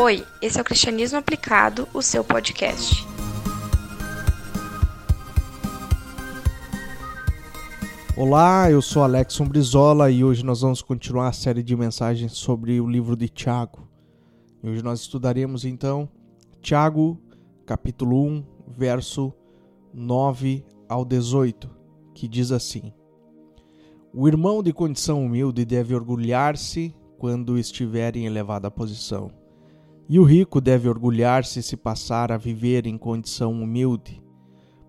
Oi, esse é o Cristianismo Aplicado, o seu podcast. Olá, eu sou Alex Brizola e hoje nós vamos continuar a série de mensagens sobre o livro de Tiago. E hoje nós estudaremos então Tiago, capítulo 1, verso 9 ao 18, que diz assim: O irmão de condição humilde deve orgulhar-se quando estiver em elevada posição, e o rico deve orgulhar-se se passar a viver em condição humilde,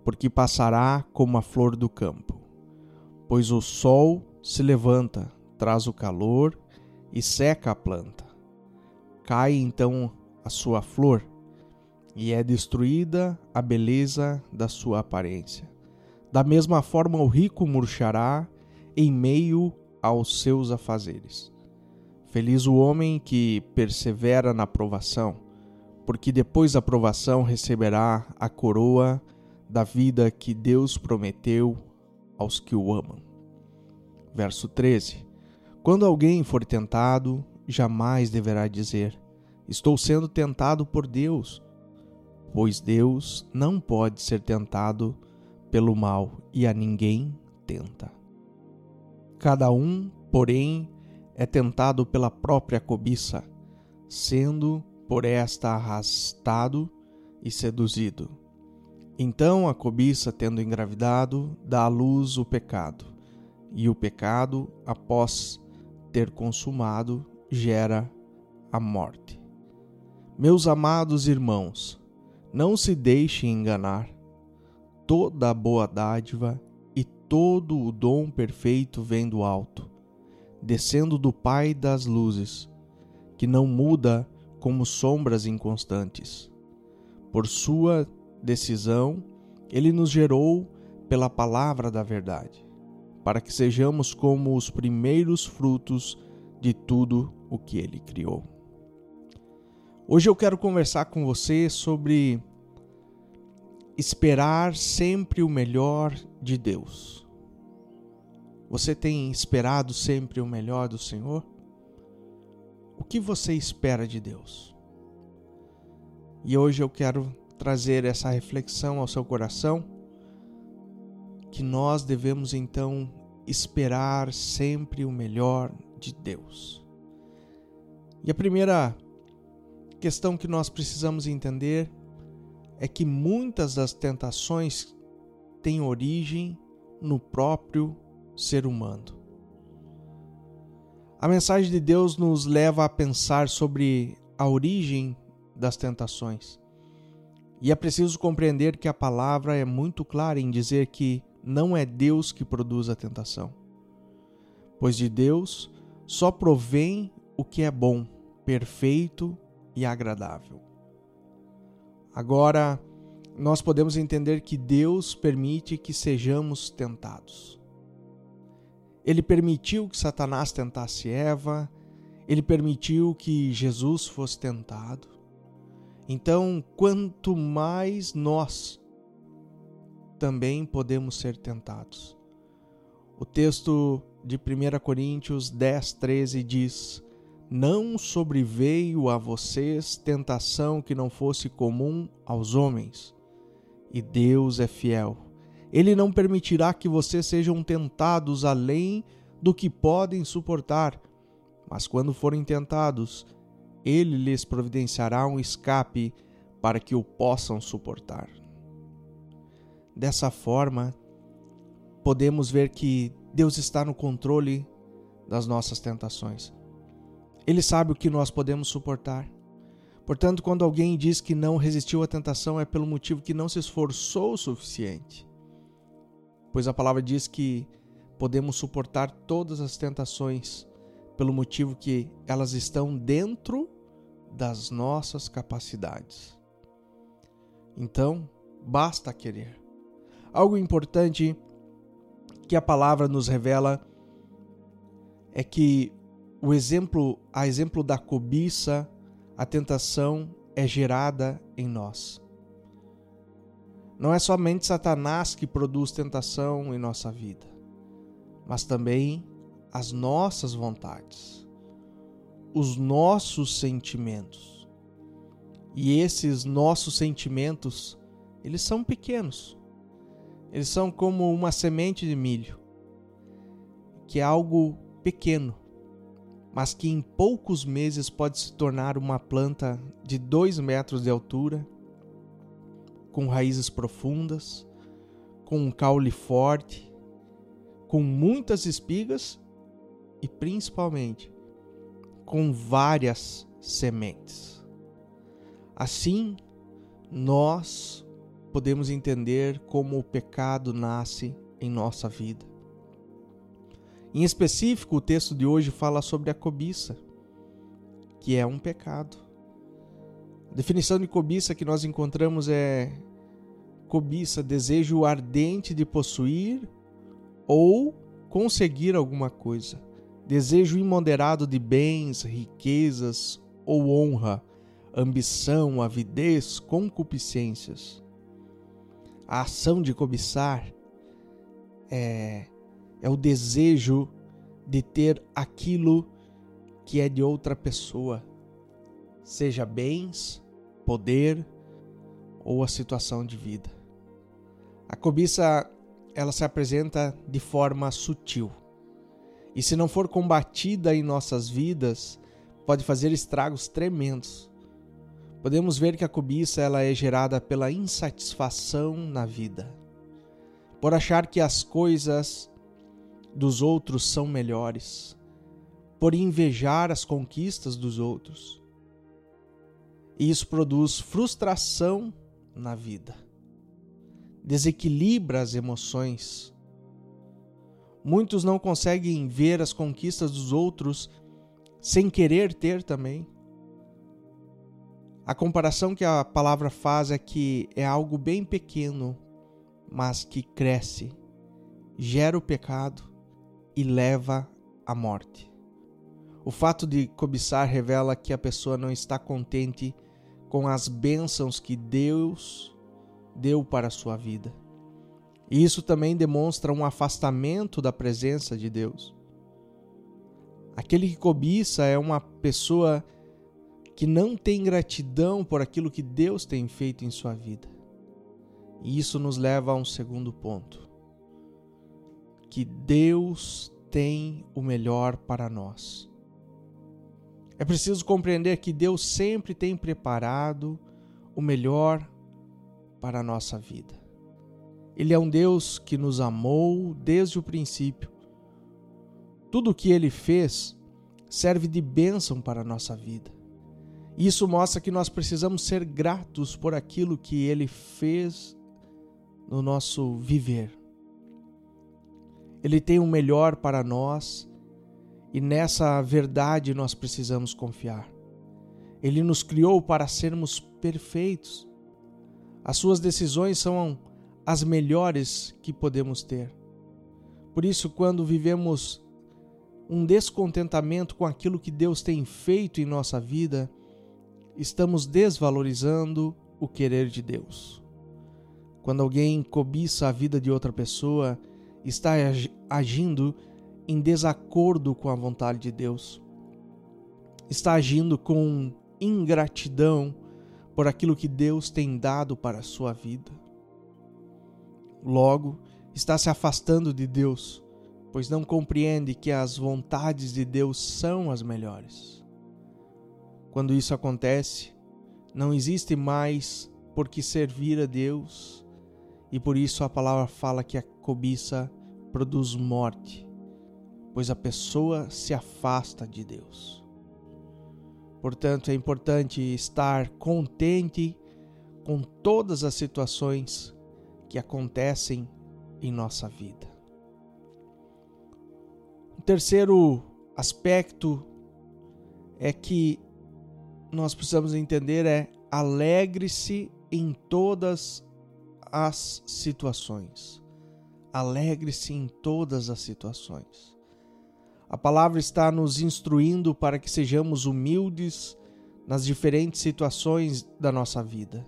porque passará como a flor do campo pois o sol se levanta, traz o calor e seca a planta. Cai então a sua flor e é destruída a beleza da sua aparência. Da mesma forma, o rico murchará em meio aos seus afazeres. Feliz o homem que persevera na provação, porque depois da provação receberá a coroa da vida que Deus prometeu aos que o amam. Verso 13: Quando alguém for tentado, jamais deverá dizer: Estou sendo tentado por Deus, pois Deus não pode ser tentado pelo mal e a ninguém tenta. Cada um, porém, é tentado pela própria cobiça, sendo por esta arrastado e seduzido. Então a cobiça, tendo engravidado, dá à luz o pecado, e o pecado, após ter consumado, gera a morte. Meus amados irmãos, não se deixem enganar. Toda boa dádiva e todo o dom perfeito vem do alto, descendo do Pai das luzes, que não muda como sombras inconstantes. Por sua decisão, ele nos gerou pela palavra da verdade, para que sejamos como os primeiros frutos de tudo o que ele criou. Hoje eu quero conversar com você sobre esperar sempre o melhor de Deus. Você tem esperado sempre o melhor do Senhor? O que você espera de Deus? E hoje eu quero trazer essa reflexão ao seu coração, que nós devemos então esperar sempre o melhor de Deus. E a primeira questão que nós precisamos entender é que muitas das tentações têm origem no próprio ser humano. A mensagem de Deus nos leva a pensar sobre a origem das tentações. E é preciso compreender que a palavra é muito clara em dizer que não é Deus que produz a tentação, pois de Deus só provém o que é bom, perfeito e agradável. Agora, nós podemos entender que Deus permite que sejamos tentados. Ele permitiu que Satanás tentasse Eva, ele permitiu que Jesus fosse tentado. Então, quanto mais nós também podemos ser tentados. O texto de 1 Coríntios 10, 13 diz: Não sobreveio a vocês tentação que não fosse comum aos homens, e Deus é fiel. Ele não permitirá que vocês sejam tentados além do que podem suportar, mas quando forem tentados, ele lhes providenciará um escape para que o possam suportar. Dessa forma, podemos ver que Deus está no controle das nossas tentações. Ele sabe o que nós podemos suportar. Portanto, quando alguém diz que não resistiu à tentação, é pelo motivo que não se esforçou o suficiente. Pois a palavra diz que podemos suportar todas as tentações pelo motivo que elas estão dentro das nossas capacidades. Então, basta querer. Algo importante que a palavra nos revela é que o exemplo, a exemplo da cobiça, a tentação é gerada em nós. Não é somente Satanás que produz tentação em nossa vida, mas também as nossas vontades, os nossos sentimentos. E esses nossos sentimentos, eles são pequenos. Eles são como uma semente de milho, que é algo pequeno, mas que em poucos meses pode se tornar uma planta de dois metros de altura, com raízes profundas, com um caule forte, com muitas espigas e principalmente com várias sementes. Assim, nós podemos entender como o pecado nasce em nossa vida. Em específico, o texto de hoje fala sobre a cobiça, que é um pecado. A definição de cobiça que nós encontramos é cobiça, desejo ardente de possuir ou conseguir alguma coisa, desejo imoderado de bens, riquezas ou honra, ambição, avidez, concupiscências. A ação de cobiçar é, é o desejo de ter aquilo que é de outra pessoa, seja bens, poder ou a situação de vida. A cobiça ela se apresenta de forma sutil. E se não for combatida em nossas vidas, pode fazer estragos tremendos podemos ver que a cobiça ela é gerada pela insatisfação na vida, por achar que as coisas dos outros são melhores, por invejar as conquistas dos outros. E isso produz frustração na vida, desequilibra as emoções. Muitos não conseguem ver as conquistas dos outros sem querer ter também a comparação que a palavra faz é que é algo bem pequeno, mas que cresce, gera o pecado e leva à morte. O fato de cobiçar revela que a pessoa não está contente com as bênçãos que Deus deu para a sua vida. E isso também demonstra um afastamento da presença de Deus. Aquele que cobiça é uma pessoa que não tem gratidão por aquilo que Deus tem feito em sua vida. E isso nos leva a um segundo ponto. Que Deus tem o melhor para nós. É preciso compreender que Deus sempre tem preparado o melhor para a nossa vida. Ele é um Deus que nos amou desde o princípio. Tudo o que ele fez serve de bênção para a nossa vida. Isso mostra que nós precisamos ser gratos por aquilo que Ele fez no nosso viver. Ele tem o melhor para nós e nessa verdade nós precisamos confiar. Ele nos criou para sermos perfeitos. As suas decisões são as melhores que podemos ter. Por isso, quando vivemos um descontentamento com aquilo que Deus tem feito em nossa vida, estamos desvalorizando o querer de Deus. Quando alguém cobiça a vida de outra pessoa, está agindo em desacordo com a vontade de Deus. Está agindo com ingratidão por aquilo que Deus tem dado para a sua vida. Logo, está se afastando de Deus, pois não compreende que as vontades de Deus são as melhores. Quando isso acontece, não existe mais por que servir a Deus, e por isso a palavra fala que a cobiça produz morte, pois a pessoa se afasta de Deus. Portanto, é importante estar contente com todas as situações que acontecem em nossa vida. O terceiro aspecto é que nós precisamos entender é alegre-se em todas as situações. Alegre-se em todas as situações. A palavra está nos instruindo para que sejamos humildes nas diferentes situações da nossa vida.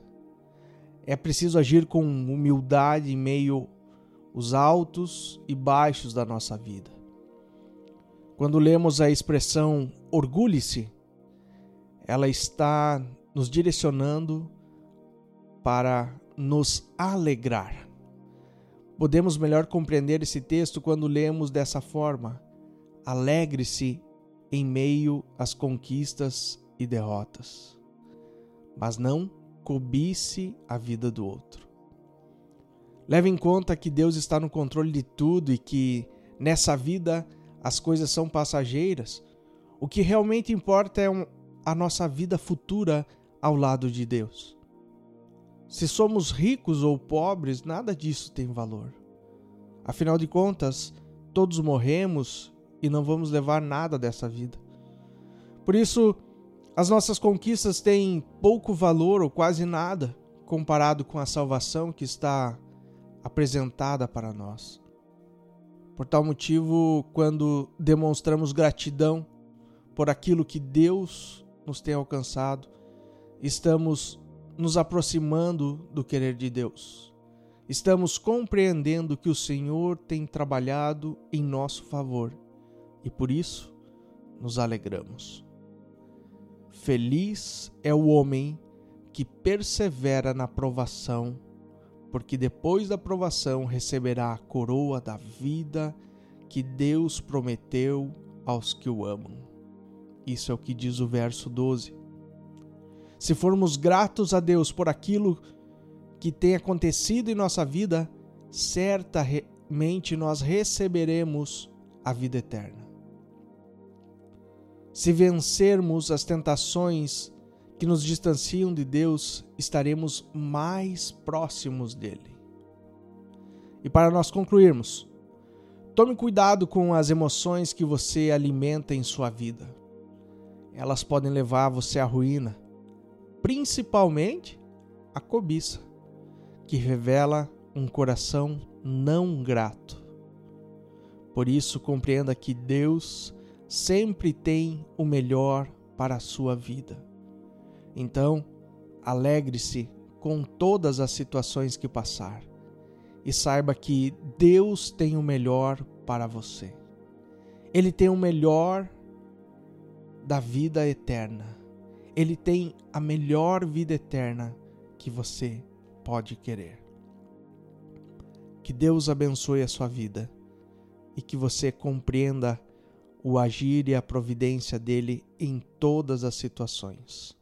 É preciso agir com humildade em meio os altos e baixos da nossa vida. Quando lemos a expressão orgulhe-se, ela está nos direcionando para nos alegrar. Podemos melhor compreender esse texto quando lemos dessa forma: alegre-se em meio às conquistas e derrotas, mas não cobice a vida do outro. Leve em conta que Deus está no controle de tudo e que nessa vida as coisas são passageiras. O que realmente importa é a nossa vida futura ao lado de Deus. Se somos ricos ou pobres, nada disso tem valor. Afinal de contas, todos morremos e não vamos levar nada dessa vida. Por isso, as nossas conquistas têm pouco valor ou quase nada comparado com a salvação que está apresentada para nós. Por tal motivo, quando demonstramos gratidão por aquilo que Deus nos tem alcançado, estamos nos aproximando do querer de Deus. Estamos compreendendo que o Senhor tem trabalhado em nosso favor e por isso nos alegramos. Feliz é o homem que persevera na provação, porque depois da provação receberá a coroa da vida que Deus prometeu aos que o amam. Isso é o que diz o verso 12. Se formos gratos a Deus por aquilo que tem acontecido em nossa vida, certamente nós receberemos a vida eterna. Se vencermos as tentações que nos distanciam de Deus, estaremos mais próximos dele. E para nós concluirmos, tome cuidado com as emoções que você alimenta em sua vida. Elas podem levar você à ruína, principalmente a cobiça, que revela um coração não grato. Por isso, compreenda que Deus sempre tem o melhor para a sua vida. Então, alegre-se com todas as situações que passar e saiba que Deus tem o melhor para você. Ele tem o melhor da vida eterna. Ele tem a melhor vida eterna que você pode querer. Que Deus abençoe a sua vida e que você compreenda o agir e a providência dele em todas as situações.